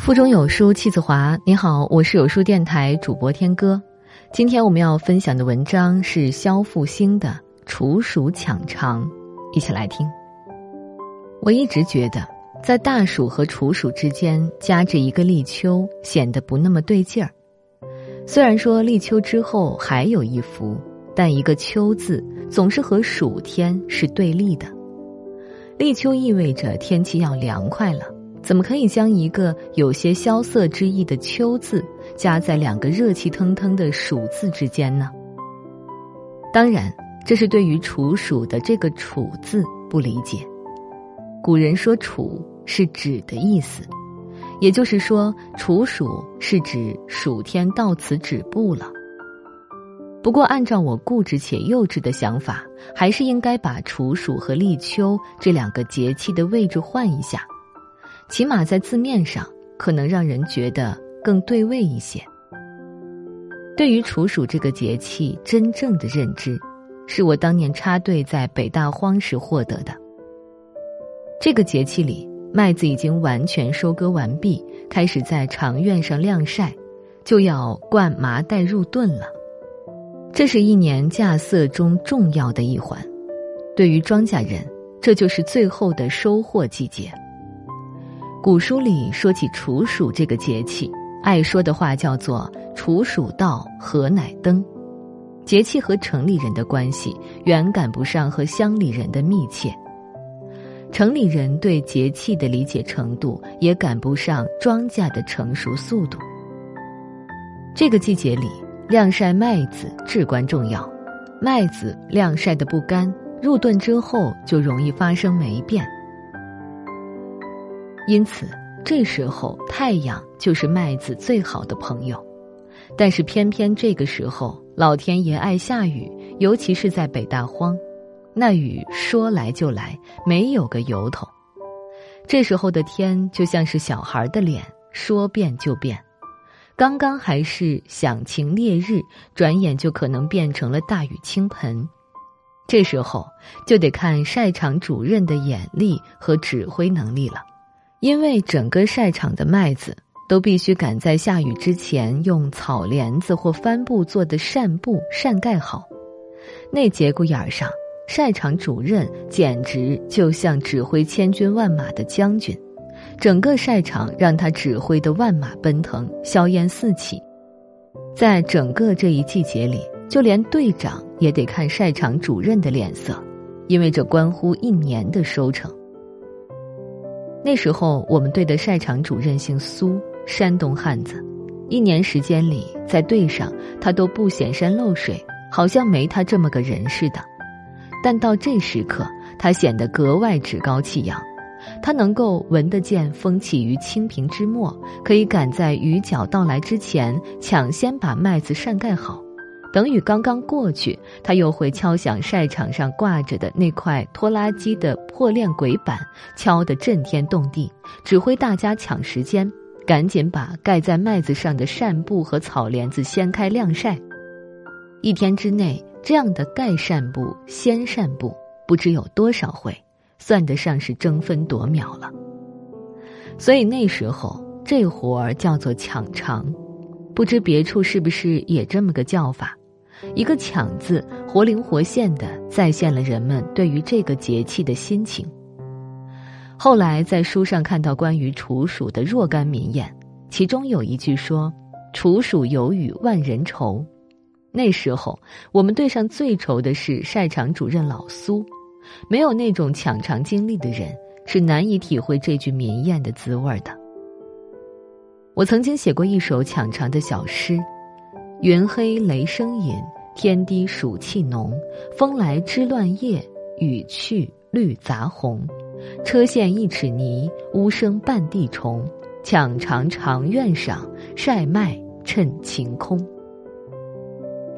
腹中有书气自华。你好，我是有书电台主播天歌。今天我们要分享的文章是肖复兴的《处暑抢长》，一起来听。我一直觉得，在大暑和处暑之间夹着一个立秋，显得不那么对劲儿。虽然说立秋之后还有一伏，但一个“秋”字总是和暑天是对立的。立秋意味着天气要凉快了。怎么可以将一个有些萧瑟之意的“秋”字加在两个热气腾腾的“暑”字之间呢？当然，这是对于处暑的这个“处”字不理解。古人说“处”是指的意思，也就是说，处暑是指暑天到此止步了。不过，按照我固执且幼稚的想法，还是应该把处暑和立秋这两个节气的位置换一下。起码在字面上，可能让人觉得更对味一些。对于处暑这个节气，真正的认知，是我当年插队在北大荒时获得的。这个节气里，麦子已经完全收割完毕，开始在长院上晾晒，就要灌麻袋入炖了。这是一年稼穑中重要的一环，对于庄稼人，这就是最后的收获季节。古书里说起处暑这个节气，爱说的话叫做“处暑到，何乃登”。节气和城里人的关系远赶不上和乡里人的密切，城里人对节气的理解程度也赶不上庄稼的成熟速度。这个季节里，晾晒麦子至关重要，麦子晾晒的不干，入炖之后就容易发生霉变。因此，这时候太阳就是麦子最好的朋友，但是偏偏这个时候老天爷爱下雨，尤其是在北大荒，那雨说来就来，没有个由头。这时候的天就像是小孩的脸，说变就变，刚刚还是响晴烈日，转眼就可能变成了大雨倾盆。这时候就得看晒场主任的眼力和指挥能力了。因为整个晒场的麦子都必须赶在下雨之前用草帘子或帆布做的扇布扇盖好，那节骨眼儿上，晒场主任简直就像指挥千军万马的将军，整个晒场让他指挥的万马奔腾，硝烟四起。在整个这一季节里，就连队长也得看晒场主任的脸色，因为这关乎一年的收成。那时候，我们队的晒场主任姓苏，山东汉子。一年时间里，在队上他都不显山露水，好像没他这么个人似的。但到这时刻，他显得格外趾高气扬。他能够闻得见风起于青萍之末，可以赶在雨脚到来之前，抢先把麦子扇盖好。等雨刚刚过去，他又会敲响晒场上挂着的那块拖拉机的破链轨板，敲得震天动地，指挥大家抢时间，赶紧把盖在麦子上的扇布和草帘子掀开晾晒。一天之内，这样的盖扇布、掀扇布不知有多少回，算得上是争分夺秒了。所以那时候这活儿叫做抢长，不知别处是不是也这么个叫法。一个“抢”字，活灵活现的再现了人们对于这个节气的心情。后来在书上看到关于处暑的若干名言，其中有一句说：“处暑有雨万人愁。”那时候我们队上最愁的是晒场主任老苏，没有那种抢长经历的人是难以体会这句名言的滋味的。我曾经写过一首抢长的小诗。云黑雷声隐，天低暑气浓。风来枝乱叶，雨去绿杂红。车陷一尺泥，屋生半地虫。抢长长院上，晒麦趁晴空。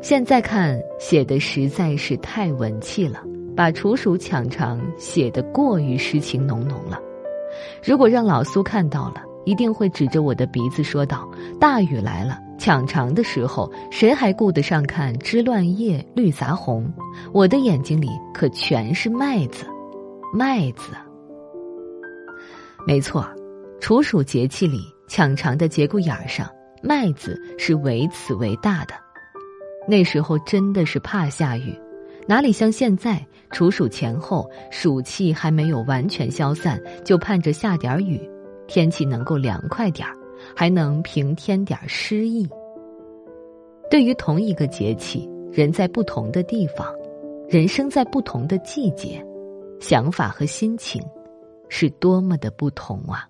现在看写的实在是太文气了，把处暑抢长写得过于诗情浓浓了。如果让老苏看到了，一定会指着我的鼻子说道：“大雨来了。”抢长的时候，谁还顾得上看枝乱叶绿杂红？我的眼睛里可全是麦子，麦子。没错，处暑节气里抢长的节骨眼儿上，麦子是为此为大的。那时候真的是怕下雨，哪里像现在，处暑前后，暑气还没有完全消散，就盼着下点雨，天气能够凉快点儿，还能平添点诗意。对于同一个节气，人在不同的地方，人生在不同的季节，想法和心情，是多么的不同啊！